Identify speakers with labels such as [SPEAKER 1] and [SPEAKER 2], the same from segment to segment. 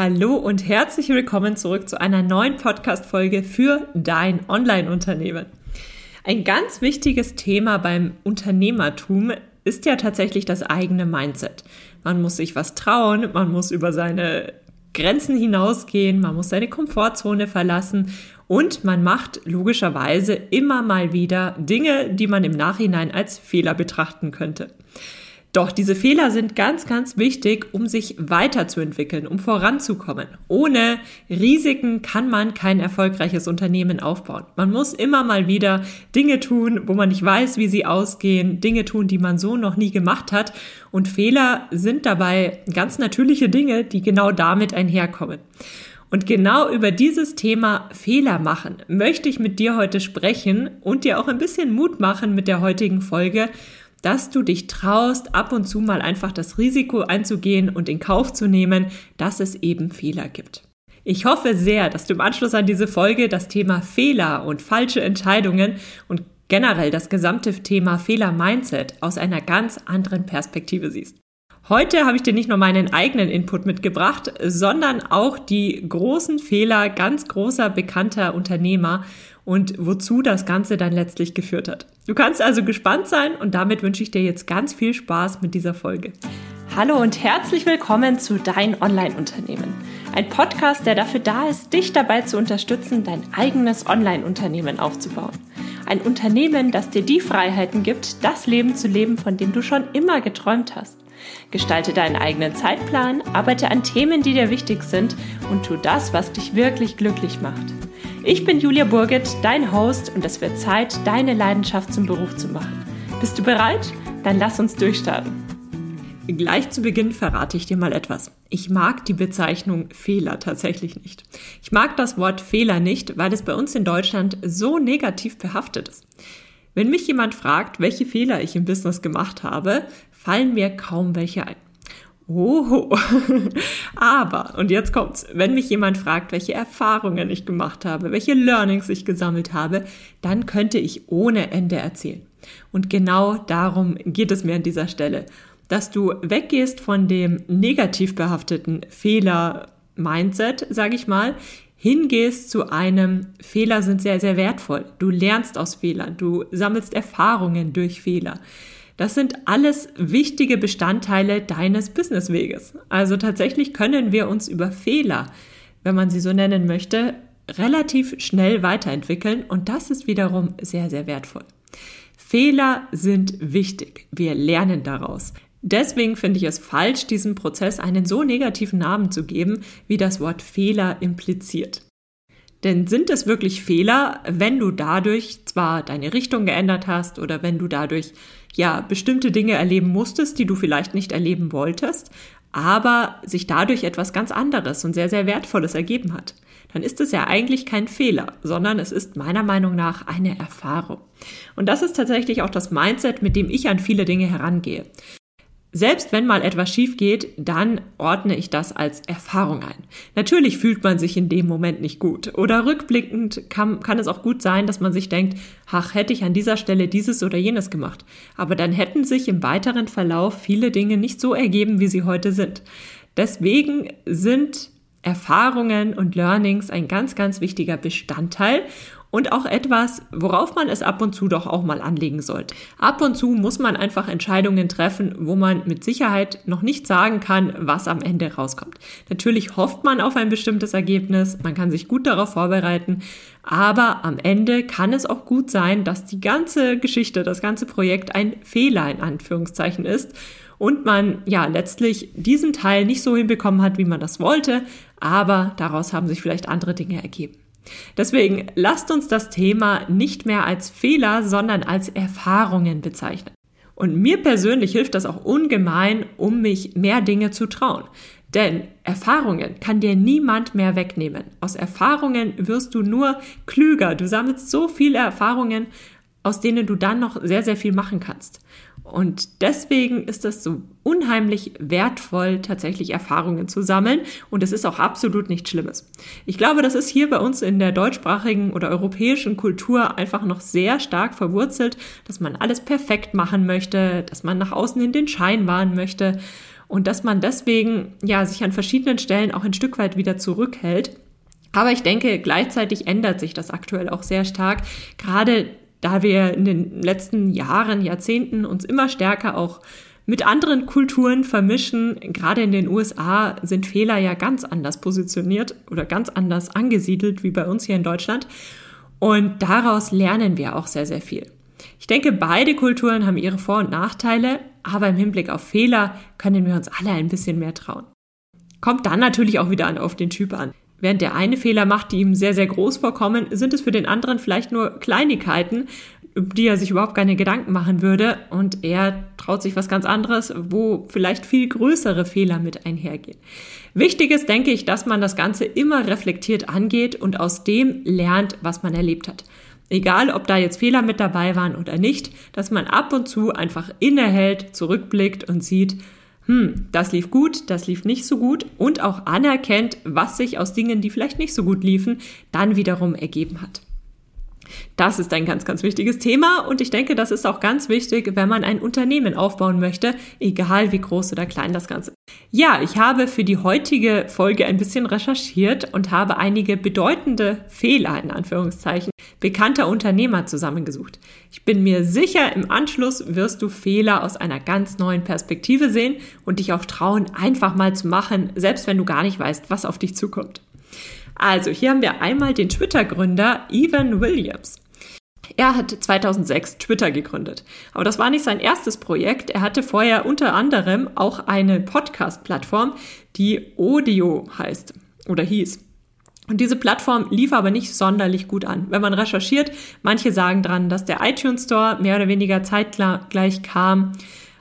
[SPEAKER 1] Hallo und herzlich willkommen zurück zu einer neuen Podcast-Folge für dein Online-Unternehmen. Ein ganz wichtiges Thema beim Unternehmertum ist ja tatsächlich das eigene Mindset. Man muss sich was trauen, man muss über seine Grenzen hinausgehen, man muss seine Komfortzone verlassen und man macht logischerweise immer mal wieder Dinge, die man im Nachhinein als Fehler betrachten könnte. Doch diese Fehler sind ganz, ganz wichtig, um sich weiterzuentwickeln, um voranzukommen. Ohne Risiken kann man kein erfolgreiches Unternehmen aufbauen. Man muss immer mal wieder Dinge tun, wo man nicht weiß, wie sie ausgehen, Dinge tun, die man so noch nie gemacht hat. Und Fehler sind dabei ganz natürliche Dinge, die genau damit einherkommen. Und genau über dieses Thema Fehler machen möchte ich mit dir heute sprechen und dir auch ein bisschen Mut machen mit der heutigen Folge dass du dich traust, ab und zu mal einfach das Risiko einzugehen und in Kauf zu nehmen, dass es eben Fehler gibt. Ich hoffe sehr, dass du im Anschluss an diese Folge das Thema Fehler und falsche Entscheidungen und generell das gesamte Thema Fehler-Mindset aus einer ganz anderen Perspektive siehst. Heute habe ich dir nicht nur meinen eigenen Input mitgebracht, sondern auch die großen Fehler ganz großer bekannter Unternehmer und wozu das Ganze dann letztlich geführt hat. Du kannst also gespannt sein und damit wünsche ich dir jetzt ganz viel Spaß mit dieser Folge.
[SPEAKER 2] Hallo und herzlich willkommen zu Dein Online-Unternehmen. Ein Podcast, der dafür da ist, dich dabei zu unterstützen, dein eigenes Online-Unternehmen aufzubauen. Ein Unternehmen, das dir die Freiheiten gibt, das Leben zu leben, von dem du schon immer geträumt hast. Gestalte deinen eigenen Zeitplan, arbeite an Themen, die dir wichtig sind und tu das, was dich wirklich glücklich macht. Ich bin Julia Burget, dein Host und es wird Zeit, deine Leidenschaft zum Beruf zu machen. Bist du bereit? Dann lass uns durchstarten.
[SPEAKER 1] Gleich zu Beginn verrate ich dir mal etwas. Ich mag die Bezeichnung Fehler tatsächlich nicht. Ich mag das Wort Fehler nicht, weil es bei uns in Deutschland so negativ behaftet ist. Wenn mich jemand fragt, welche Fehler ich im Business gemacht habe, fallen mir kaum welche ein. Oh, aber, und jetzt kommt's, wenn mich jemand fragt, welche Erfahrungen ich gemacht habe, welche Learnings ich gesammelt habe, dann könnte ich ohne Ende erzählen. Und genau darum geht es mir an dieser Stelle, dass du weggehst von dem negativ behafteten Fehler-Mindset, sage ich mal, hingehst zu einem Fehler sind sehr, sehr wertvoll. Du lernst aus Fehlern, du sammelst Erfahrungen durch Fehler. Das sind alles wichtige Bestandteile deines Businessweges. Also tatsächlich können wir uns über Fehler, wenn man sie so nennen möchte, relativ schnell weiterentwickeln und das ist wiederum sehr, sehr wertvoll. Fehler sind wichtig. Wir lernen daraus. Deswegen finde ich es falsch, diesem Prozess einen so negativen Namen zu geben, wie das Wort Fehler impliziert. Denn sind es wirklich Fehler, wenn du dadurch zwar deine Richtung geändert hast oder wenn du dadurch ja bestimmte Dinge erleben musstest, die du vielleicht nicht erleben wolltest, aber sich dadurch etwas ganz anderes und sehr, sehr Wertvolles ergeben hat, dann ist es ja eigentlich kein Fehler, sondern es ist meiner Meinung nach eine Erfahrung. Und das ist tatsächlich auch das Mindset, mit dem ich an viele Dinge herangehe. Selbst wenn mal etwas schief geht, dann ordne ich das als Erfahrung ein. Natürlich fühlt man sich in dem Moment nicht gut. Oder rückblickend kann, kann es auch gut sein, dass man sich denkt, ach, hätte ich an dieser Stelle dieses oder jenes gemacht. Aber dann hätten sich im weiteren Verlauf viele Dinge nicht so ergeben, wie sie heute sind. Deswegen sind Erfahrungen und Learnings ein ganz, ganz wichtiger Bestandteil und auch etwas, worauf man es ab und zu doch auch mal anlegen sollte. Ab und zu muss man einfach Entscheidungen treffen, wo man mit Sicherheit noch nicht sagen kann, was am Ende rauskommt. Natürlich hofft man auf ein bestimmtes Ergebnis, man kann sich gut darauf vorbereiten, aber am Ende kann es auch gut sein, dass die ganze Geschichte, das ganze Projekt ein Fehler in Anführungszeichen ist und man ja letztlich diesen Teil nicht so hinbekommen hat, wie man das wollte, aber daraus haben sich vielleicht andere Dinge ergeben. Deswegen lasst uns das Thema nicht mehr als Fehler, sondern als Erfahrungen bezeichnen. Und mir persönlich hilft das auch ungemein, um mich mehr Dinge zu trauen. Denn Erfahrungen kann dir niemand mehr wegnehmen. Aus Erfahrungen wirst du nur klüger. Du sammelst so viele Erfahrungen, aus denen du dann noch sehr, sehr viel machen kannst. Und deswegen ist es so unheimlich wertvoll, tatsächlich Erfahrungen zu sammeln. Und es ist auch absolut nichts Schlimmes. Ich glaube, das ist hier bei uns in der deutschsprachigen oder europäischen Kultur einfach noch sehr stark verwurzelt, dass man alles perfekt machen möchte, dass man nach außen in den Schein wahren möchte. und dass man deswegen ja sich an verschiedenen Stellen auch ein Stück weit wieder zurückhält. Aber ich denke, gleichzeitig ändert sich das aktuell auch sehr stark, gerade da wir in den letzten Jahren, Jahrzehnten uns immer stärker auch mit anderen Kulturen vermischen. Gerade in den USA sind Fehler ja ganz anders positioniert oder ganz anders angesiedelt wie bei uns hier in Deutschland. Und daraus lernen wir auch sehr, sehr viel. Ich denke, beide Kulturen haben ihre Vor- und Nachteile, aber im Hinblick auf Fehler können wir uns alle ein bisschen mehr trauen. Kommt dann natürlich auch wieder an, auf den Typ an. Während der eine Fehler macht, die ihm sehr, sehr groß vorkommen, sind es für den anderen vielleicht nur Kleinigkeiten, um die er sich überhaupt keine Gedanken machen würde. Und er traut sich was ganz anderes, wo vielleicht viel größere Fehler mit einhergehen. Wichtig ist, denke ich, dass man das Ganze immer reflektiert angeht und aus dem lernt, was man erlebt hat. Egal, ob da jetzt Fehler mit dabei waren oder nicht, dass man ab und zu einfach innehält, zurückblickt und sieht, hm, das lief gut, das lief nicht so gut und auch anerkennt, was sich aus Dingen, die vielleicht nicht so gut liefen, dann wiederum ergeben hat. Das ist ein ganz, ganz wichtiges Thema und ich denke, das ist auch ganz wichtig, wenn man ein Unternehmen aufbauen möchte, egal wie groß oder klein das Ganze. Ja, ich habe für die heutige Folge ein bisschen recherchiert und habe einige bedeutende Fehler in Anführungszeichen bekannter Unternehmer zusammengesucht. Ich bin mir sicher, im Anschluss wirst du Fehler aus einer ganz neuen Perspektive sehen und dich auch trauen, einfach mal zu machen, selbst wenn du gar nicht weißt, was auf dich zukommt. Also, hier haben wir einmal den Twitter-Gründer Evan Williams. Er hat 2006 Twitter gegründet. Aber das war nicht sein erstes Projekt. Er hatte vorher unter anderem auch eine Podcast-Plattform, die Audio heißt oder hieß. Und diese Plattform lief aber nicht sonderlich gut an. Wenn man recherchiert, manche sagen dran, dass der iTunes Store mehr oder weniger zeitgleich kam.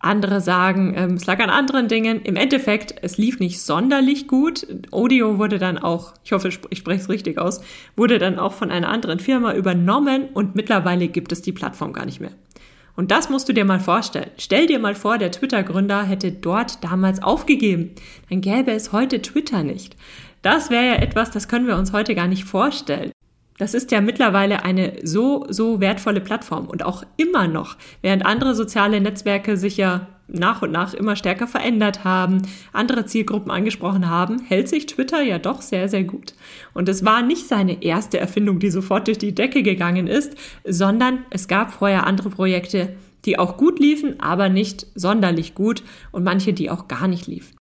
[SPEAKER 1] Andere sagen, ähm, es lag an anderen Dingen. Im Endeffekt, es lief nicht sonderlich gut. Audio wurde dann auch, ich hoffe, ich spreche es richtig aus, wurde dann auch von einer anderen Firma übernommen und mittlerweile gibt es die Plattform gar nicht mehr. Und das musst du dir mal vorstellen. Stell dir mal vor, der Twitter-Gründer hätte dort damals aufgegeben. Dann gäbe es heute Twitter nicht. Das wäre ja etwas, das können wir uns heute gar nicht vorstellen. Das ist ja mittlerweile eine so, so wertvolle Plattform und auch immer noch, während andere soziale Netzwerke sich ja nach und nach immer stärker verändert haben, andere Zielgruppen angesprochen haben, hält sich Twitter ja doch sehr, sehr gut. Und es war nicht seine erste Erfindung, die sofort durch die Decke gegangen ist, sondern es gab vorher andere Projekte, die auch gut liefen, aber nicht sonderlich gut und manche, die auch gar nicht liefen.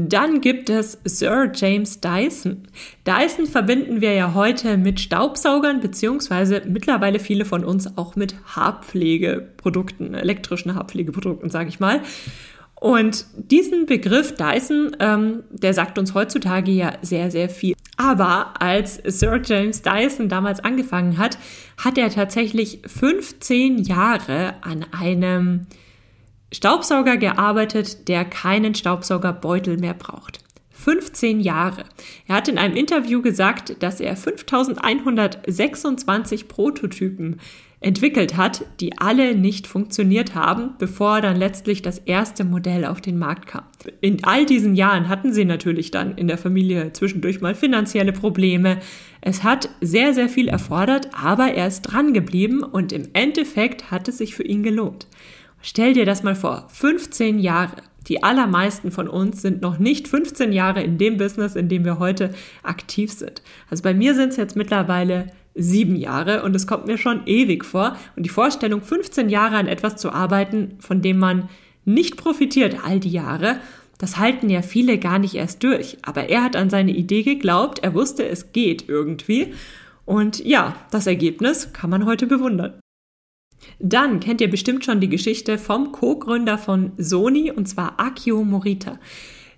[SPEAKER 1] Dann gibt es Sir James Dyson. Dyson verbinden wir ja heute mit Staubsaugern, beziehungsweise mittlerweile viele von uns auch mit Haarpflegeprodukten, elektrischen Haarpflegeprodukten, sage ich mal. Und diesen Begriff Dyson, ähm, der sagt uns heutzutage ja sehr, sehr viel. Aber als Sir James Dyson damals angefangen hat, hat er tatsächlich 15 Jahre an einem Staubsauger gearbeitet, der keinen Staubsaugerbeutel mehr braucht. 15 Jahre. Er hat in einem Interview gesagt, dass er 5126 Prototypen entwickelt hat, die alle nicht funktioniert haben, bevor dann letztlich das erste Modell auf den Markt kam. In all diesen Jahren hatten sie natürlich dann in der Familie zwischendurch mal finanzielle Probleme. Es hat sehr, sehr viel erfordert, aber er ist dran geblieben und im Endeffekt hat es sich für ihn gelohnt. Stell dir das mal vor, 15 Jahre. Die allermeisten von uns sind noch nicht 15 Jahre in dem Business, in dem wir heute aktiv sind. Also bei mir sind es jetzt mittlerweile sieben Jahre und es kommt mir schon ewig vor. Und die Vorstellung, 15 Jahre an etwas zu arbeiten, von dem man nicht profitiert all die Jahre, das halten ja viele gar nicht erst durch. Aber er hat an seine Idee geglaubt, er wusste, es geht irgendwie. Und ja, das Ergebnis kann man heute bewundern. Dann kennt ihr bestimmt schon die Geschichte vom Co-Gründer von Sony und zwar Akio Morita.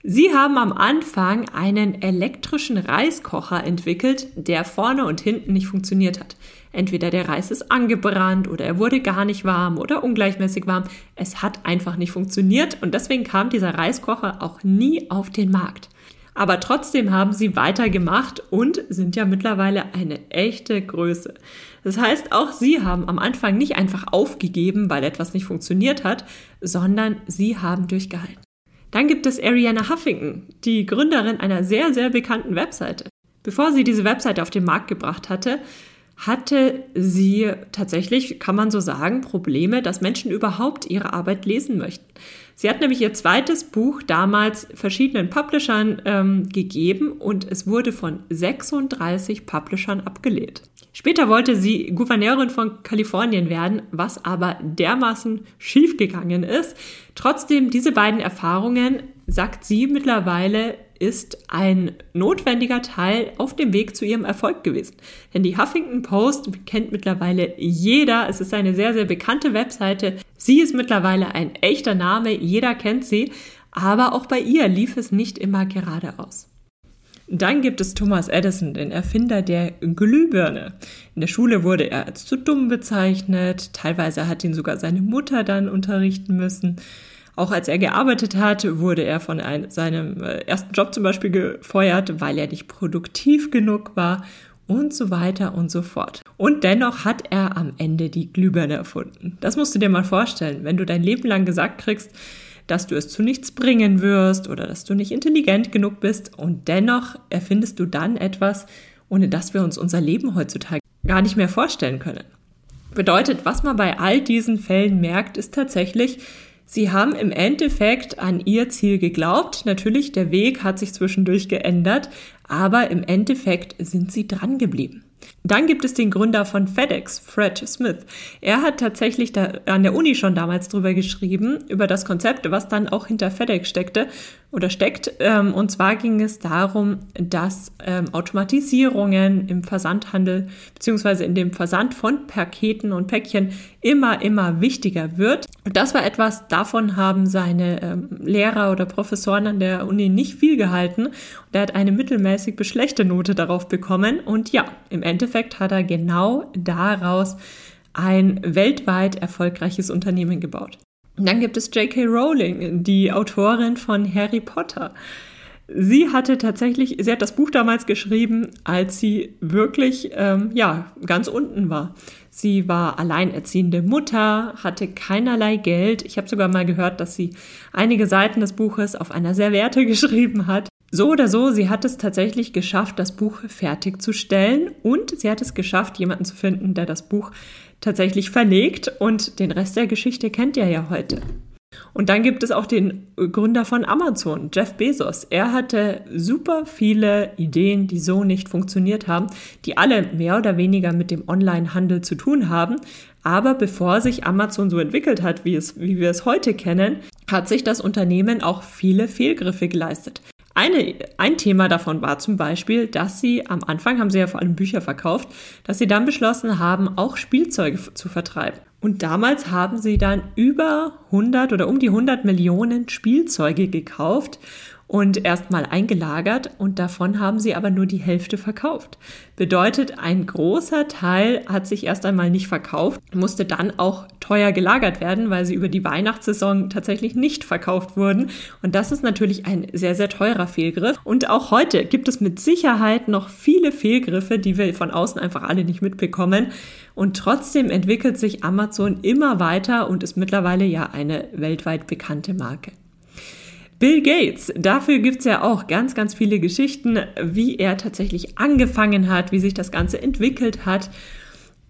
[SPEAKER 1] Sie haben am Anfang einen elektrischen Reiskocher entwickelt, der vorne und hinten nicht funktioniert hat. Entweder der Reis ist angebrannt oder er wurde gar nicht warm oder ungleichmäßig warm. Es hat einfach nicht funktioniert und deswegen kam dieser Reiskocher auch nie auf den Markt. Aber trotzdem haben sie weitergemacht und sind ja mittlerweile eine echte Größe. Das heißt, auch sie haben am Anfang nicht einfach aufgegeben, weil etwas nicht funktioniert hat, sondern sie haben durchgehalten. Dann gibt es Ariana Huffington, die Gründerin einer sehr, sehr bekannten Webseite. Bevor sie diese Webseite auf den Markt gebracht hatte, hatte sie tatsächlich, kann man so sagen, Probleme, dass Menschen überhaupt ihre Arbeit lesen möchten. Sie hat nämlich ihr zweites Buch damals verschiedenen Publishern ähm, gegeben und es wurde von 36 Publishern abgelehnt. Später wollte sie Gouverneurin von Kalifornien werden, was aber dermaßen schiefgegangen ist. Trotzdem, diese beiden Erfahrungen, sagt sie mittlerweile, ist ein notwendiger Teil auf dem Weg zu ihrem Erfolg gewesen. Denn die Huffington Post kennt mittlerweile jeder. Es ist eine sehr, sehr bekannte Webseite. Sie ist mittlerweile ein echter Name. Jeder kennt sie. Aber auch bei ihr lief es nicht immer geradeaus. Dann gibt es Thomas Edison, den Erfinder der Glühbirne. In der Schule wurde er als zu dumm bezeichnet. Teilweise hat ihn sogar seine Mutter dann unterrichten müssen. Auch als er gearbeitet hat, wurde er von einem, seinem äh, ersten Job zum Beispiel gefeuert, weil er nicht produktiv genug war und so weiter und so fort. Und dennoch hat er am Ende die Glühbirne erfunden. Das musst du dir mal vorstellen, wenn du dein Leben lang gesagt kriegst, dass du es zu nichts bringen wirst oder dass du nicht intelligent genug bist und dennoch erfindest du dann etwas, ohne dass wir uns unser Leben heutzutage gar nicht mehr vorstellen können. Bedeutet, was man bei all diesen Fällen merkt, ist tatsächlich, Sie haben im Endeffekt an ihr Ziel geglaubt. Natürlich, der Weg hat sich zwischendurch geändert, aber im Endeffekt sind sie dran geblieben. Dann gibt es den Gründer von FedEx, Fred Smith. Er hat tatsächlich an der Uni schon damals drüber geschrieben, über das Konzept, was dann auch hinter FedEx steckte oder steckt. Ähm, und zwar ging es darum, dass ähm, Automatisierungen im Versandhandel beziehungsweise in dem Versand von Paketen und Päckchen immer, immer wichtiger wird. Und das war etwas, davon haben seine ähm, Lehrer oder Professoren an der Uni nicht viel gehalten. Und er hat eine mittelmäßig beschlechte Note darauf bekommen. Und ja, im Endeffekt hat er genau daraus ein weltweit erfolgreiches Unternehmen gebaut. Dann gibt es J.K. Rowling, die Autorin von Harry Potter. Sie hatte tatsächlich, sie hat das Buch damals geschrieben, als sie wirklich, ähm, ja, ganz unten war. Sie war alleinerziehende Mutter, hatte keinerlei Geld. Ich habe sogar mal gehört, dass sie einige Seiten des Buches auf einer Serviette geschrieben hat. So oder so, sie hat es tatsächlich geschafft, das Buch fertigzustellen und sie hat es geschafft, jemanden zu finden, der das Buch tatsächlich verlegt und den Rest der Geschichte kennt ihr ja heute. Und dann gibt es auch den Gründer von Amazon, Jeff Bezos. Er hatte super viele Ideen, die so nicht funktioniert haben, die alle mehr oder weniger mit dem Online-Handel zu tun haben. Aber bevor sich Amazon so entwickelt hat, wie, es, wie wir es heute kennen, hat sich das Unternehmen auch viele Fehlgriffe geleistet. Eine, ein Thema davon war zum Beispiel, dass sie am Anfang haben sie ja vor allem Bücher verkauft, dass sie dann beschlossen haben, auch Spielzeuge zu vertreiben. Und damals haben sie dann über 100 oder um die 100 Millionen Spielzeuge gekauft und erstmal eingelagert und davon haben sie aber nur die Hälfte verkauft. Bedeutet, ein großer Teil hat sich erst einmal nicht verkauft, musste dann auch teuer gelagert werden, weil sie über die Weihnachtssaison tatsächlich nicht verkauft wurden. Und das ist natürlich ein sehr, sehr teurer Fehlgriff. Und auch heute gibt es mit Sicherheit noch viele Fehlgriffe, die wir von außen einfach alle nicht mitbekommen. Und trotzdem entwickelt sich Amazon immer weiter und ist mittlerweile ja eine weltweit bekannte Marke. Bill Gates, dafür gibt's ja auch ganz, ganz viele Geschichten, wie er tatsächlich angefangen hat, wie sich das Ganze entwickelt hat.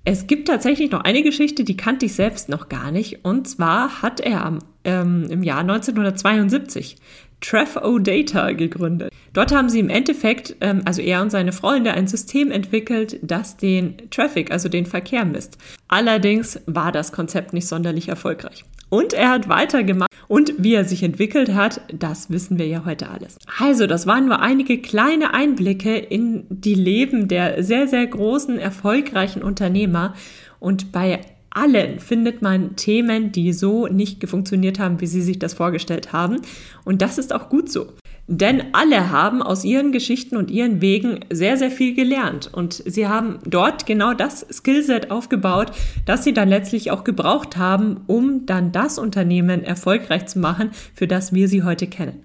[SPEAKER 1] Es gibt tatsächlich noch eine Geschichte, die kannte ich selbst noch gar nicht. Und zwar hat er ähm, im Jahr 1972 Tref-O-Data gegründet. Dort haben sie im Endeffekt, ähm, also er und seine Freunde, ein System entwickelt, das den Traffic, also den Verkehr misst. Allerdings war das Konzept nicht sonderlich erfolgreich. Und er hat weitergemacht. Und wie er sich entwickelt hat, das wissen wir ja heute alles. Also, das waren nur einige kleine Einblicke in die Leben der sehr, sehr großen, erfolgreichen Unternehmer. Und bei allen findet man Themen, die so nicht funktioniert haben, wie sie sich das vorgestellt haben. Und das ist auch gut so. Denn alle haben aus ihren Geschichten und ihren Wegen sehr, sehr viel gelernt. Und sie haben dort genau das Skillset aufgebaut, das sie dann letztlich auch gebraucht haben, um dann das Unternehmen erfolgreich zu machen, für das wir sie heute kennen.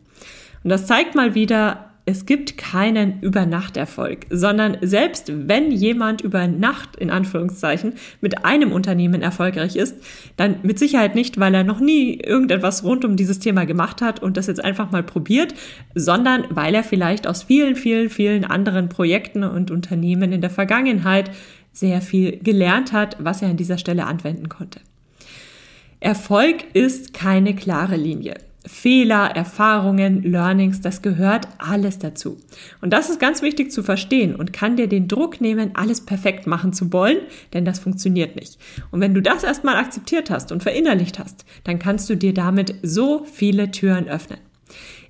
[SPEAKER 1] Und das zeigt mal wieder, es gibt keinen Übernachterfolg, sondern selbst wenn jemand über Nacht in Anführungszeichen mit einem Unternehmen erfolgreich ist, dann mit Sicherheit nicht, weil er noch nie irgendetwas rund um dieses Thema gemacht hat und das jetzt einfach mal probiert, sondern weil er vielleicht aus vielen, vielen, vielen anderen Projekten und Unternehmen in der Vergangenheit sehr viel gelernt hat, was er an dieser Stelle anwenden konnte. Erfolg ist keine klare Linie. Fehler, Erfahrungen, Learnings, das gehört alles dazu. Und das ist ganz wichtig zu verstehen und kann dir den Druck nehmen, alles perfekt machen zu wollen, denn das funktioniert nicht. Und wenn du das erstmal akzeptiert hast und verinnerlicht hast, dann kannst du dir damit so viele Türen öffnen.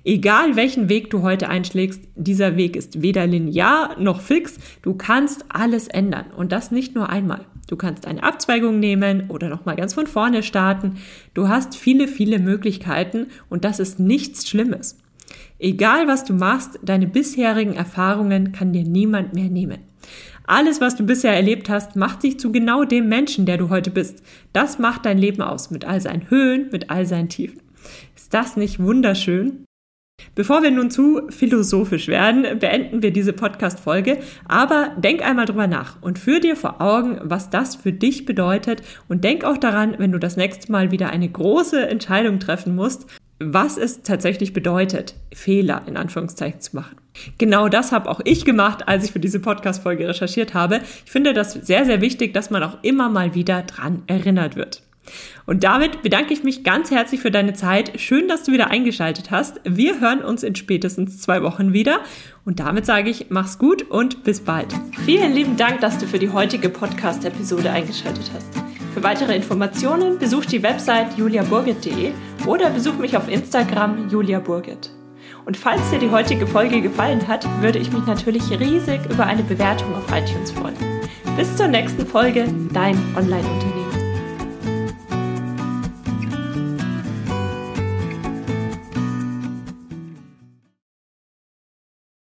[SPEAKER 1] Egal welchen Weg du heute einschlägst, dieser Weg ist weder linear noch fix. Du kannst alles ändern und das nicht nur einmal. Du kannst eine Abzweigung nehmen oder nochmal ganz von vorne starten. Du hast viele, viele Möglichkeiten und das ist nichts Schlimmes. Egal was du machst, deine bisherigen Erfahrungen kann dir niemand mehr nehmen. Alles, was du bisher erlebt hast, macht dich zu genau dem Menschen, der du heute bist. Das macht dein Leben aus, mit all seinen Höhen, mit all seinen Tiefen. Ist das nicht wunderschön? Bevor wir nun zu philosophisch werden, beenden wir diese Podcast-Folge. Aber denk einmal drüber nach und führ dir vor Augen, was das für dich bedeutet. Und denk auch daran, wenn du das nächste Mal wieder eine große Entscheidung treffen musst, was es tatsächlich bedeutet, Fehler in Anführungszeichen zu machen. Genau das habe auch ich gemacht, als ich für diese Podcast-Folge recherchiert habe. Ich finde das sehr, sehr wichtig, dass man auch immer mal wieder dran erinnert wird. Und damit bedanke ich mich ganz herzlich für deine Zeit. Schön, dass du wieder eingeschaltet hast. Wir hören uns in spätestens zwei Wochen wieder. Und damit sage ich, mach's gut und bis bald.
[SPEAKER 2] Vielen lieben Dank, dass du für die heutige Podcast-Episode eingeschaltet hast. Für weitere Informationen besuch die Website juliaburgit.de oder besuch mich auf Instagram juliaburgit. Und falls dir die heutige Folge gefallen hat, würde ich mich natürlich riesig über eine Bewertung auf iTunes freuen. Bis zur nächsten Folge, dein Online-Unternehmen.